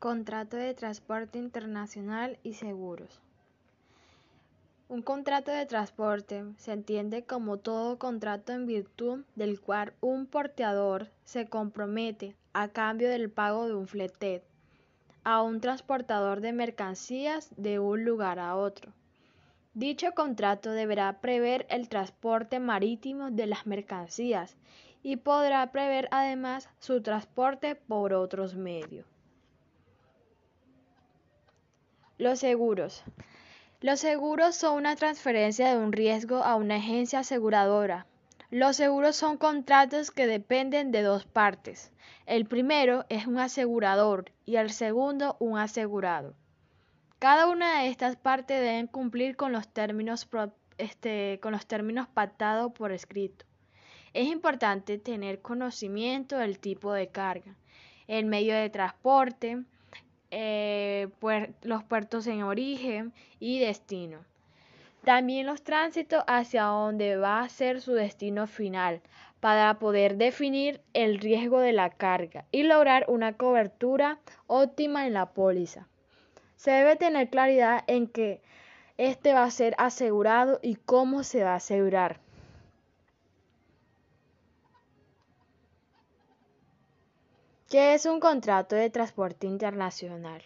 Contrato de transporte internacional y seguros. Un contrato de transporte se entiende como todo contrato en virtud del cual un porteador se compromete a cambio del pago de un flete a un transportador de mercancías de un lugar a otro. Dicho contrato deberá prever el transporte marítimo de las mercancías y podrá prever además su transporte por otros medios. Los seguros. Los seguros son una transferencia de un riesgo a una agencia aseguradora. Los seguros son contratos que dependen de dos partes. El primero es un asegurador y el segundo un asegurado. Cada una de estas partes deben cumplir con los términos, este, con los términos pactados por escrito. Es importante tener conocimiento del tipo de carga, el medio de transporte, eh, los puertos en origen y destino. También los tránsitos hacia donde va a ser su destino final, para poder definir el riesgo de la carga y lograr una cobertura óptima en la póliza. Se debe tener claridad en que este va a ser asegurado y cómo se va a asegurar. ¿Qué es un contrato de transporte internacional?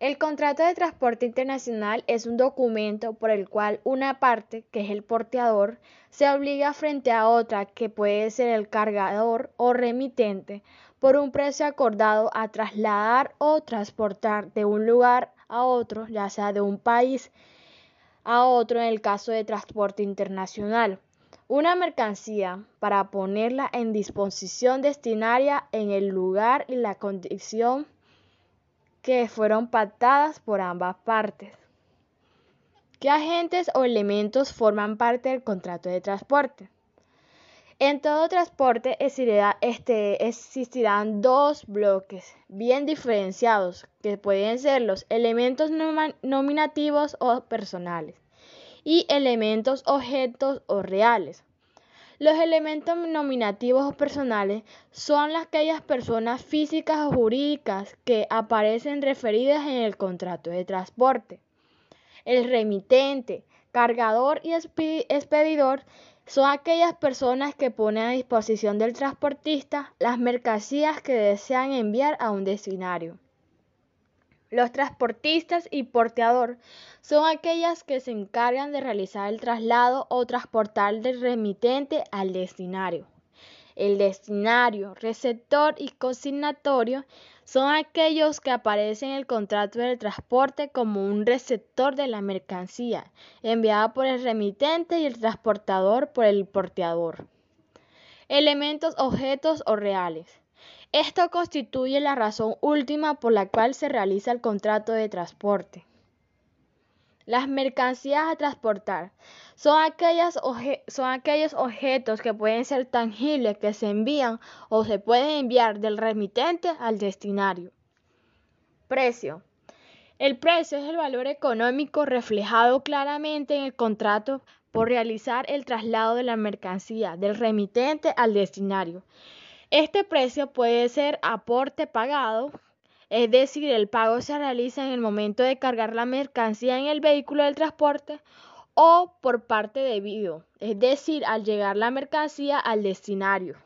El contrato de transporte internacional es un documento por el cual una parte, que es el porteador, se obliga frente a otra, que puede ser el cargador o remitente, por un precio acordado a trasladar o transportar de un lugar a otro, ya sea de un país a otro en el caso de transporte internacional una mercancía para ponerla en disposición destinaria en el lugar y la condición que fueron pactadas por ambas partes. ¿Qué agentes o elementos forman parte del contrato de transporte? En todo transporte este, existirán dos bloques bien diferenciados, que pueden ser los elementos nominativos o personales y elementos objetos o reales. Los elementos nominativos o personales son aquellas personas físicas o jurídicas que aparecen referidas en el contrato de transporte. El remitente, cargador y expedidor son aquellas personas que ponen a disposición del transportista las mercancías que desean enviar a un destinario. Los transportistas y porteador son aquellas que se encargan de realizar el traslado o transportar del remitente al destinario. El destinario, receptor y consignatorio son aquellos que aparecen en el contrato del transporte como un receptor de la mercancía enviada por el remitente y el transportador por el porteador. Elementos, objetos o reales. Esto constituye la razón última por la cual se realiza el contrato de transporte. Las mercancías a transportar son, son aquellos objetos que pueden ser tangibles que se envían o se pueden enviar del remitente al destinario. Precio. El precio es el valor económico reflejado claramente en el contrato por realizar el traslado de la mercancía del remitente al destinario. Este precio puede ser aporte pagado, es decir, el pago se realiza en el momento de cargar la mercancía en el vehículo del transporte o por parte debido, es decir, al llegar la mercancía al destinario.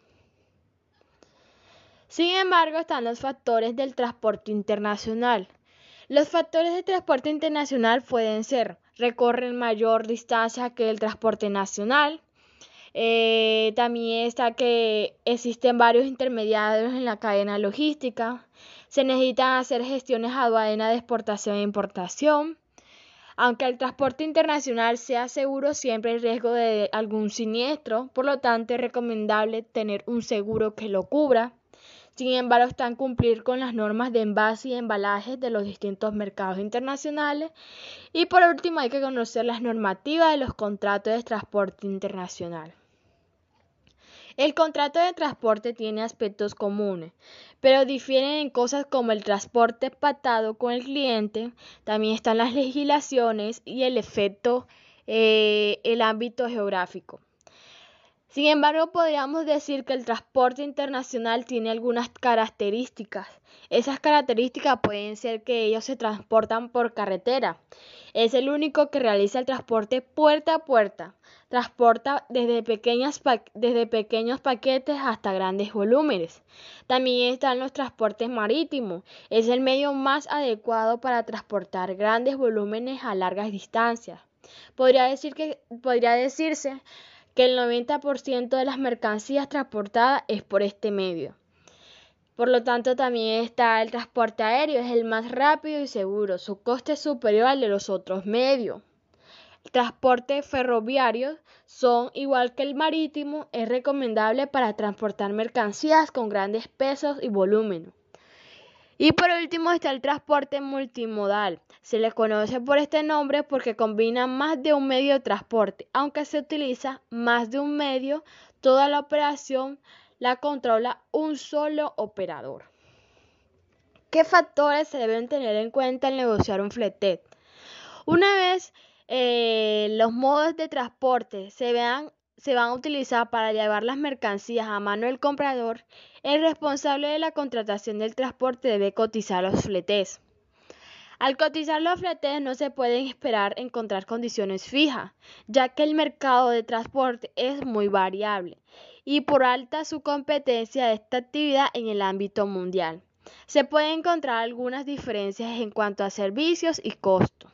Sin embargo, están los factores del transporte internacional. Los factores de transporte internacional pueden ser recorren mayor distancia que el transporte nacional, eh, también está que existen varios intermediarios en la cadena logística. Se necesitan hacer gestiones aduaneras de exportación e importación. Aunque el transporte internacional sea seguro, siempre hay riesgo de algún siniestro, por lo tanto es recomendable tener un seguro que lo cubra. Sin embargo, están cumplir con las normas de envase y embalaje de los distintos mercados internacionales. Y por último, hay que conocer las normativas de los contratos de transporte internacional. El contrato de transporte tiene aspectos comunes, pero difieren en cosas como el transporte pactado con el cliente, también están las legislaciones y el efecto, eh, el ámbito geográfico. Sin embargo, podríamos decir que el transporte internacional tiene algunas características. Esas características pueden ser que ellos se transportan por carretera. Es el único que realiza el transporte puerta a puerta. Transporta desde, desde pequeños paquetes hasta grandes volúmenes. También están los transportes marítimos. Es el medio más adecuado para transportar grandes volúmenes a largas distancias. Podría, decir que, podría decirse que el 90% de las mercancías transportadas es por este medio. Por lo tanto, también está el transporte aéreo, es el más rápido y seguro. Su coste es superior al de los otros medios. El transporte ferroviario son igual que el marítimo, es recomendable para transportar mercancías con grandes pesos y volúmenes. Y por último está el transporte multimodal. Se le conoce por este nombre porque combina más de un medio de transporte. Aunque se utiliza más de un medio, toda la operación la controla un solo operador. ¿Qué factores se deben tener en cuenta al negociar un flete? Una vez eh, los modos de transporte se vean se van a utilizar para llevar las mercancías a mano del comprador, el responsable de la contratación del transporte debe cotizar los fletes. Al cotizar los fletes no se pueden esperar encontrar condiciones fijas, ya que el mercado de transporte es muy variable y por alta su competencia de esta actividad en el ámbito mundial. Se pueden encontrar algunas diferencias en cuanto a servicios y costos.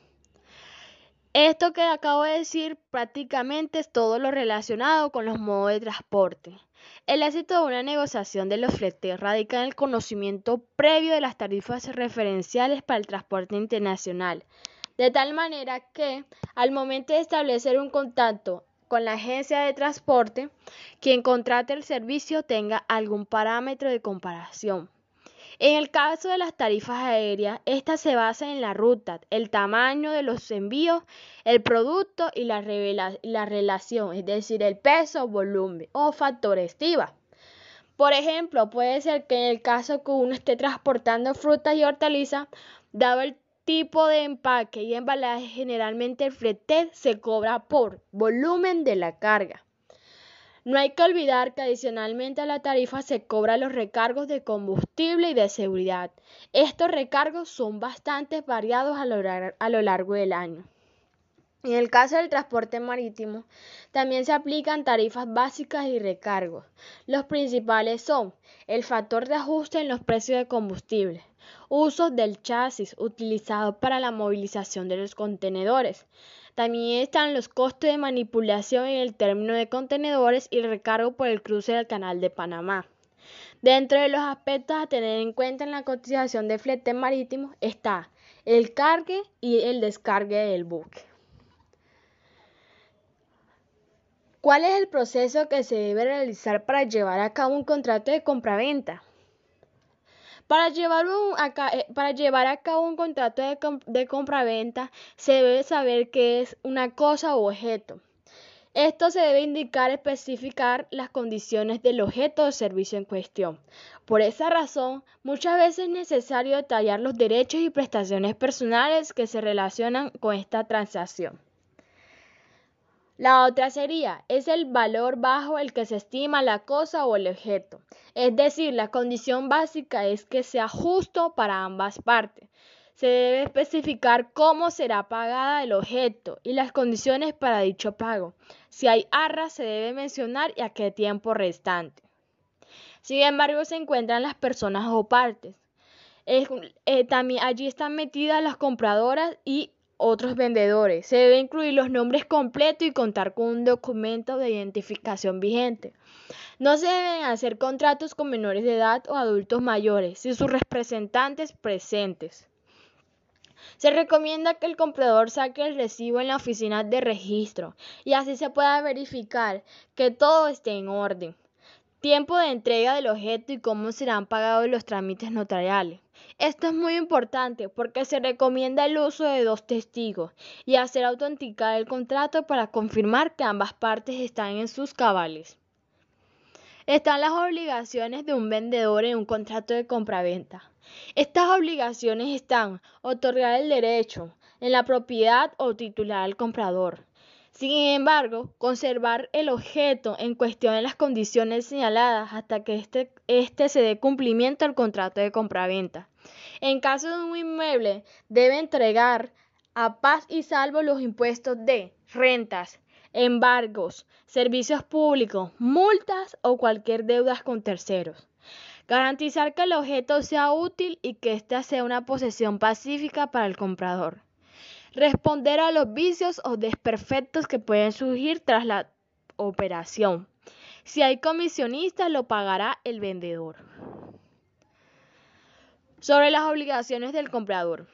Esto que acabo de decir prácticamente es todo lo relacionado con los modos de transporte. El éxito de una negociación de los fletes radica en el conocimiento previo de las tarifas referenciales para el transporte internacional, de tal manera que al momento de establecer un contacto con la agencia de transporte, quien contrate el servicio tenga algún parámetro de comparación. En el caso de las tarifas aéreas, estas se basan en la ruta, el tamaño de los envíos, el producto y la, la relación, es decir, el peso, volumen o factor estiva. Por ejemplo, puede ser que en el caso que uno esté transportando frutas y hortalizas, dado el tipo de empaque y embalaje, generalmente el flete se cobra por volumen de la carga. No hay que olvidar que adicionalmente a la tarifa se cobran los recargos de combustible y de seguridad. Estos recargos son bastante variados a lo, largo del año. En el caso del transporte marítimo, también se aplican tarifas básicas y recargos. Los principales son el factor de ajuste en los precios de combustible, usos del chasis utilizado para la movilización de los contenedores, también están los costes de manipulación en el término de contenedores y recargo por el cruce del canal de Panamá. Dentro de los aspectos a tener en cuenta en la cotización de flete marítimo está el cargue y el descargue del buque. ¿Cuál es el proceso que se debe realizar para llevar a cabo un contrato de compraventa? Para llevar, eh, para llevar a cabo un contrato de, de compraventa se debe saber qué es una cosa o objeto. Esto se debe indicar especificar las condiciones del objeto o servicio en cuestión. Por esa razón, muchas veces es necesario detallar los derechos y prestaciones personales que se relacionan con esta transacción. La otra sería, es el valor bajo el que se estima la cosa o el objeto. Es decir, la condición básica es que sea justo para ambas partes. Se debe especificar cómo será pagada el objeto y las condiciones para dicho pago. Si hay arras, se debe mencionar y a qué tiempo restante. Sin embargo, se encuentran las personas o partes. Eh, también allí están metidas las compradoras y otros vendedores. Se debe incluir los nombres completos y contar con un documento de identificación vigente. No se deben hacer contratos con menores de edad o adultos mayores, sin sus representantes presentes. Se recomienda que el comprador saque el recibo en la oficina de registro y así se pueda verificar que todo esté en orden. Tiempo de entrega del objeto y cómo serán pagados los trámites notariales. Esto es muy importante porque se recomienda el uso de dos testigos y hacer autenticar el contrato para confirmar que ambas partes están en sus cabales. Están las obligaciones de un vendedor en un contrato de compraventa. Estas obligaciones están otorgar el derecho en la propiedad o titular al comprador, Sin embargo, conservar el objeto en cuestión en las condiciones señaladas hasta que éste este se dé cumplimiento al contrato de compraventa. En caso de un inmueble, debe entregar a paz y salvo los impuestos de rentas, embargos, servicios públicos, multas o cualquier deuda con terceros. Garantizar que el objeto sea útil y que ésta sea una posesión pacífica para el comprador responder a los vicios o desperfectos que pueden surgir tras la operación. Si hay comisionistas, lo pagará el vendedor. Sobre las obligaciones del comprador.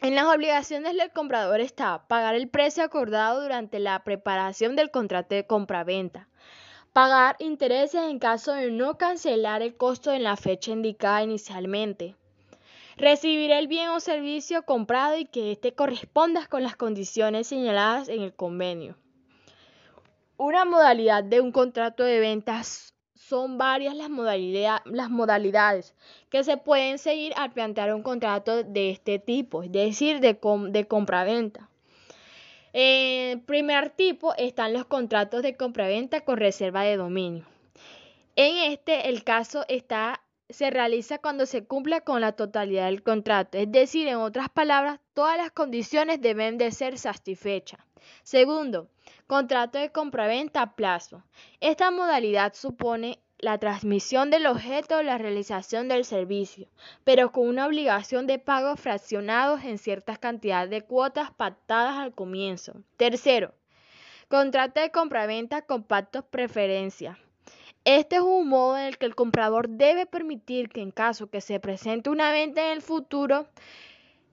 En las obligaciones del comprador está pagar el precio acordado durante la preparación del contrato de compraventa, pagar intereses en caso de no cancelar el costo en la fecha indicada inicialmente, recibir el bien o servicio comprado y que éste corresponda con las condiciones señaladas en el convenio. Una modalidad de un contrato de ventas son varias las, modalidades que se pueden seguir al plantear un contrato de este tipo, es decir, de, de compra-venta. En primer tipo están los contratos de compra-venta con reserva de dominio. En este, el caso está se realiza cuando se cumpla con la totalidad del contrato, es decir, en otras palabras, todas las condiciones deben de ser satisfechas. Segundo, contrato de compraventa a plazo. Esta modalidad supone la transmisión del objeto o la realización del servicio, pero con una obligación de pago fraccionados en ciertas cantidades de cuotas pactadas al comienzo. Tercero, contrato de compraventa con pactos preferencia. Este es un modo en el que el comprador debe permitir que en caso que se presente una venta en el futuro,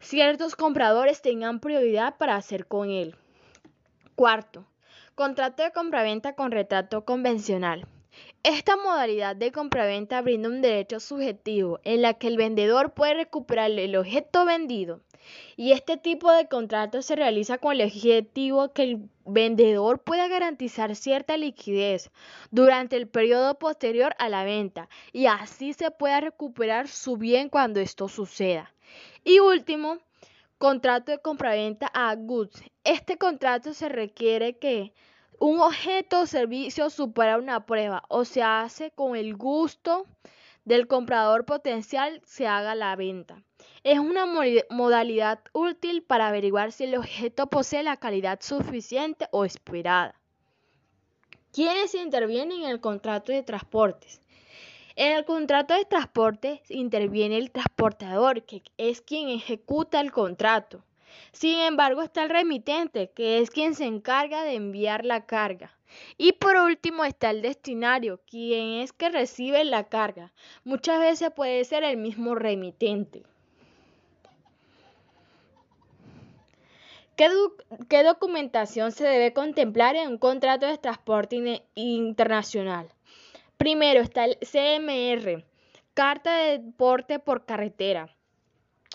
ciertos compradores tengan prioridad para hacer con él. Cuarto, contrato de compraventa con retrato convencional. Esta modalidad de compraventa brinda un derecho subjetivo en la que el vendedor puede recuperar el objeto vendido y este tipo de contrato se realiza con el objetivo que el vendedor pueda garantizar cierta liquidez durante el periodo posterior a la venta y así se pueda recuperar su bien cuando esto suceda. Y último, contrato de compraventa a goods. Este contrato se requiere que un objeto o servicio supera una prueba o se hace con el gusto del comprador potencial se haga la venta. Es una modalidad útil para averiguar si el objeto posee la calidad suficiente o esperada. ¿Quiénes intervienen en el contrato de transportes? En el contrato de transporte interviene el transportador, que es quien ejecuta el contrato. Sin embargo, está el remitente, que es quien se encarga de enviar la carga. Y por último está el destinario, quien es que recibe la carga. Muchas veces puede ser el mismo remitente. ¿Qué, documentación se debe contemplar en un contrato de transporte internacional? Primero está el CMR, Carta de Porte por Carretera.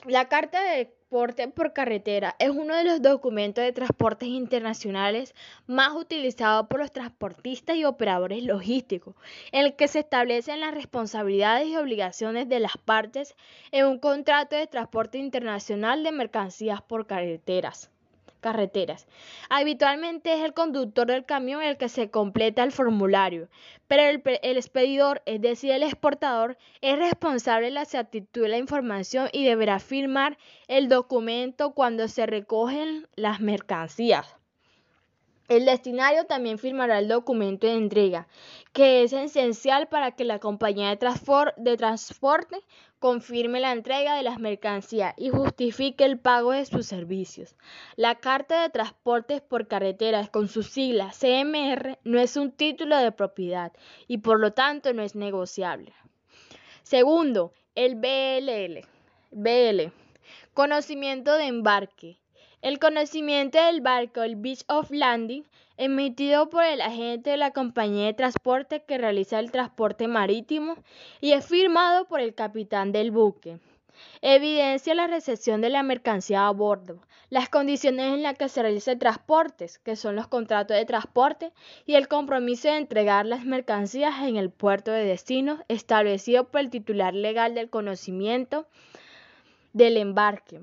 La Carta de Porte por Carretera es uno de los documentos de transportes internacionales más utilizados por los transportistas y operadores logísticos, en el que se establecen las responsabilidades y obligaciones de las partes en un contrato de transporte internacional de mercancías por carreteras carreteras. Habitualmente es el conductor del camión el que se completa el formulario, pero el, el, expedidor, es decir, el exportador, es responsable de la exactitud de la información y deberá firmar el documento cuando se recogen las mercancías. El destinario también firmará el documento de entrega, que es esencial para que la compañía de, transporte confirme la entrega de las mercancías y justifique el pago de sus servicios. La Carta de Transportes por Carreteras con su sigla CMR no es un título de propiedad y por lo tanto no es negociable. Segundo, el BLL. BL. Conocimiento de embarque. El conocimiento del barco, el Beach of Landing, emitido por el agente de la compañía de transporte que realiza el transporte marítimo y es firmado por el capitán del buque. Evidencia la recepción de la mercancía a bordo, las condiciones en las que se realiza el transporte, que son los contratos de transporte, y el compromiso de entregar las mercancías en el puerto de destino establecido por el titular legal del conocimiento del embarque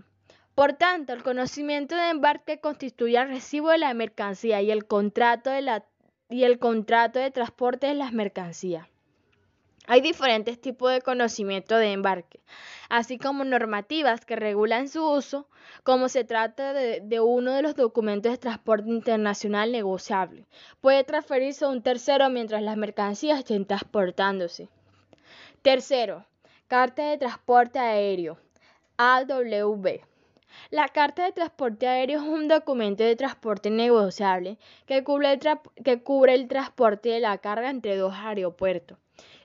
Por tanto, el conocimiento de embarque constituye el recibo de la mercancía y el contrato de, la, y el contrato de transporte de las mercancías. Hay diferentes tipos de conocimiento de embarque, así como normativas que regulan su uso, como se trata de, de, uno de los documentos de transporte internacional negociable. Puede transferirse a un tercero mientras las mercancías estén transportándose. Tercero, Carta de Transporte Aéreo, AWB. La Carta de Transporte Aéreo es un documento de transporte negociable que cubre, el transporte de la carga entre dos aeropuertos.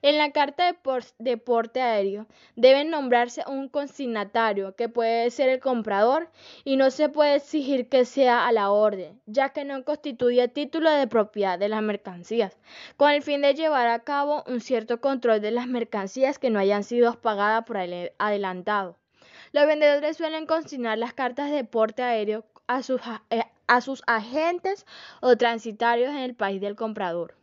En la carta de, porte aéreo debe nombrarse un consignatario, que puede ser el comprador, y no se puede exigir que sea a la orden, ya que no constituye título de propiedad de las mercancías, con el fin de llevar a cabo un cierto control de las mercancías que no hayan sido pagadas por adelantado. Los vendedores suelen consignar las cartas de porte aéreo a sus, eh, a sus agentes o transitarios en el país del comprador.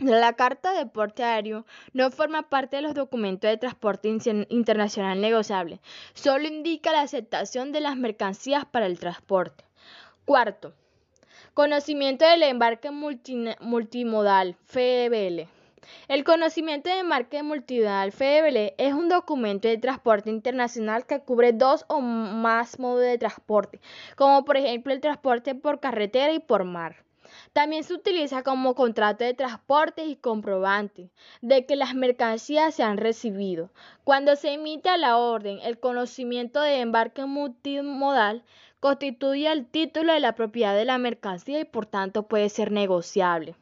La carta de porte aéreo no forma parte de los documentos de transporte internacional negociable, solo indica la aceptación de las mercancías para el transporte. Cuarto, conocimiento del embarque multimodal, FEBL. El conocimiento de marca multimodal FEBL es un documento de transporte internacional que cubre dos o más modos de transporte, como por ejemplo el transporte por carretera y por mar. También se utiliza como contrato de transporte y comprobante de que las mercancías se han recibido. Cuando se emite la orden, el conocimiento de embarque multimodal constituye el título de la propiedad de la mercancía y por tanto puede ser negociable.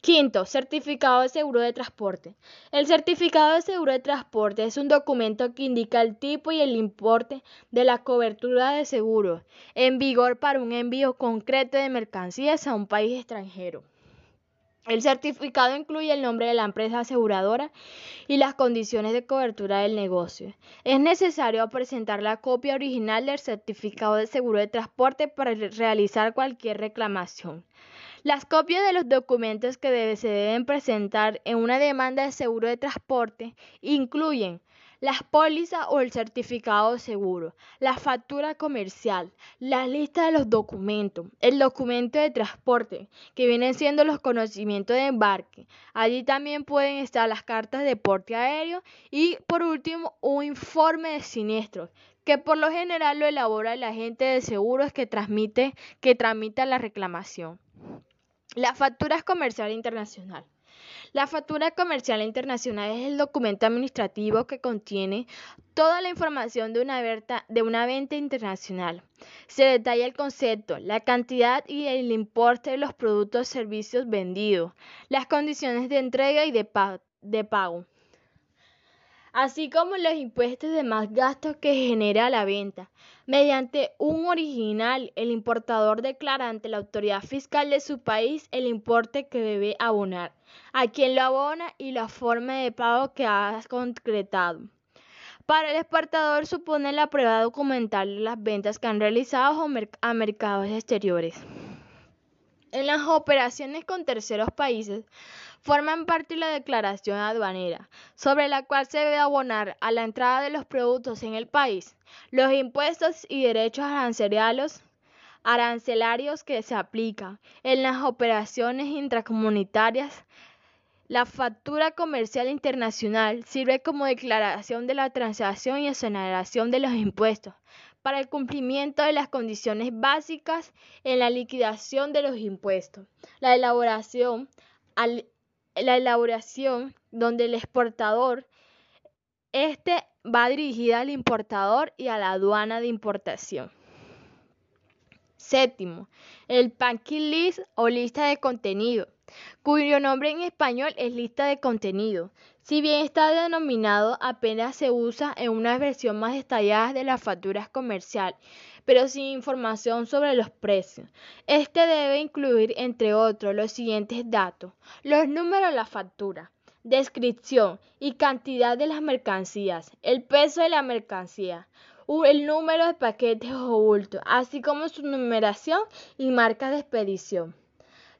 Quinto, certificado de seguro de transporte. El certificado de seguro de transporte es un documento que indica el tipo y el importe de la cobertura de seguro en vigor para un envío concreto de mercancías a un país extranjero. El certificado incluye el nombre de la empresa aseguradora y las condiciones de cobertura del negocio. Es necesario presentar la copia original del certificado de seguro de transporte para realizar cualquier reclamación. Las copias de los documentos que se deben presentar en una demanda de seguro de transporte incluyen las pólizas o el certificado de seguro, la factura comercial, la lista de los documentos, el documento de transporte, que vienen siendo los conocimientos de embarque. Allí también pueden estar las cartas de porte aéreo y, por último, un informe de siniestros, que por lo general lo elabora el agente de seguros que transmite que tramita la reclamación. La factura comercial internacional. La factura comercial internacional es el documento administrativo que contiene toda la información de una, de una venta internacional. Se detalla el concepto, la cantidad y el importe de los productos o servicios vendidos, las condiciones de entrega y de pago así como los impuestos de más gastos que genera la venta. Mediante un original, el importador declara ante la autoridad fiscal de su país el importe que debe abonar, a quien lo abona y la forma de pago que ha concretado. Para el exportador supone la prueba documental de las ventas que han realizado a mercados exteriores. En las operaciones con terceros países forman parte de la declaración aduanera, sobre la cual se debe abonar a la entrada de los productos en el país los impuestos y derechos arancelarios arancelarios que se aplican en las operaciones intracomunitarias. La factura comercial internacional sirve como declaración de la transacción y exoneración de los impuestos para el cumplimiento de las condiciones básicas en la liquidación de los impuestos. La elaboración la elaboración donde el exportador, este va dirigida al importador y a la aduana de importación. Séptimo, el packing list o lista de contenido, cuyo nombre en español es lista de contenido. Si bien está denominado, apenas se usa en una versión más detallada de las facturas comercial pero sin información sobre los precios. Este debe incluir, entre otros, los siguientes datos. Los números de la factura, descripción y cantidad de las mercancías, el peso de la mercancía, el número de paquetes o bultos, así como su numeración y marca de expedición.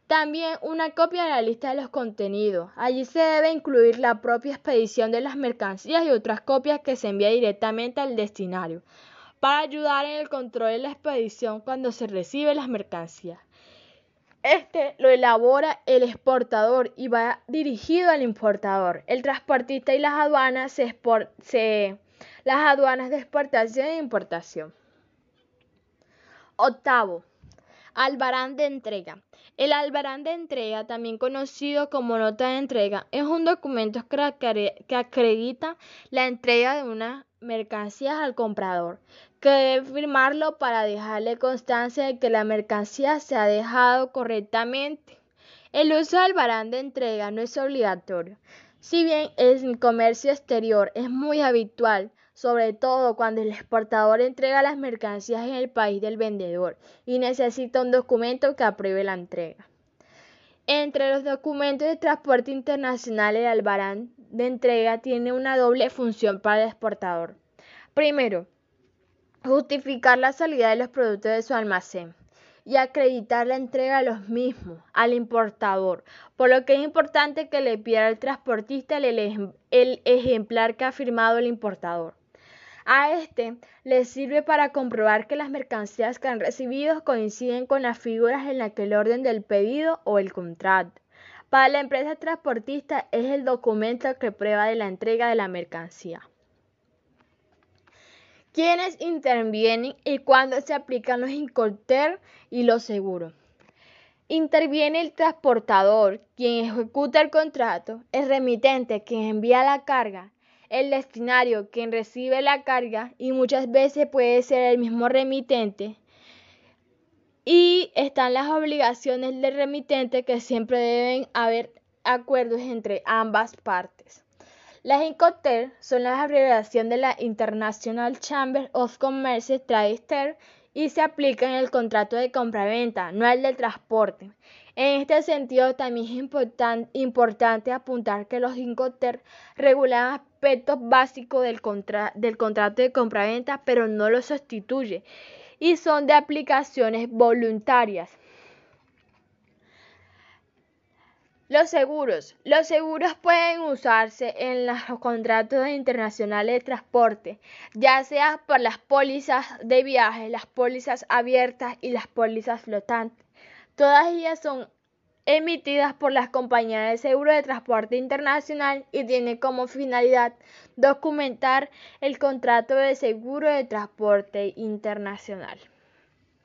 También una copia de la lista de los contenidos. Allí se debe incluir la propia expedición de las mercancías y otras copias que se envía directamente al destinario. para ayudar en el control de la expedición cuando se recibe las mercancías. Este lo elabora el exportador y va dirigido al importador. El transportista y las aduanas se, las aduanas de exportación e importación. Octavo, albarán de entrega. El albarán de entrega, también conocido como nota de entrega, es un documento que acredita la entrega de una mercancía al comprador, que debe firmarlo para dejarle constancia de que la mercancía se ha dejado correctamente. El uso del albarán de entrega no es obligatorio. Si bien en comercio exterior es muy habitual, sobre todo cuando el exportador entrega las mercancías en el país del vendedor y necesita un documento que apruebe la entrega. Entre los documentos de transporte internacional, el albarán de entrega tiene una doble función para el exportador. Primero, justificar la salida de los productos de su almacén y acreditar la entrega de los mismos al importador, por lo que es importante que le pida al transportista el, el ejemplar que ha firmado el importador. A este le sirve para comprobar que las mercancías que han recibido coinciden con las figuras en aquel orden del pedido o el contrato. Para la empresa transportista es el documento que prueba de la entrega de la mercancía. ¿Quiénes intervienen y cuándo se aplican los incorter y los seguros? Interviene el transportador, quien ejecuta el contrato, el remitente, quien envía la carga, el destinario, quien recibe la carga y muchas veces puede ser el mismo remitente. Y están las obligaciones del remitente que siempre deben haber acuerdos entre ambas partes. Las INCOTER son la abreviación de la International Chamber of Commerce Trade y se aplican en el contrato de compraventa, no el del transporte. En este sentido, también es importante apuntar que los Incoter regulan aspectos básicos del, del contrato de compraventa, pero no lo sustituye y son de aplicaciones voluntarias. Los seguros. Los seguros pueden usarse en los contratos internacionales de transporte, ya sea por las pólizas de viaje, las pólizas abiertas y las pólizas flotantes. Todas ellas son emitidas por las compañías de seguro de transporte internacional y tienen como finalidad documentar el contrato de seguro de transporte internacional.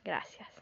Gracias.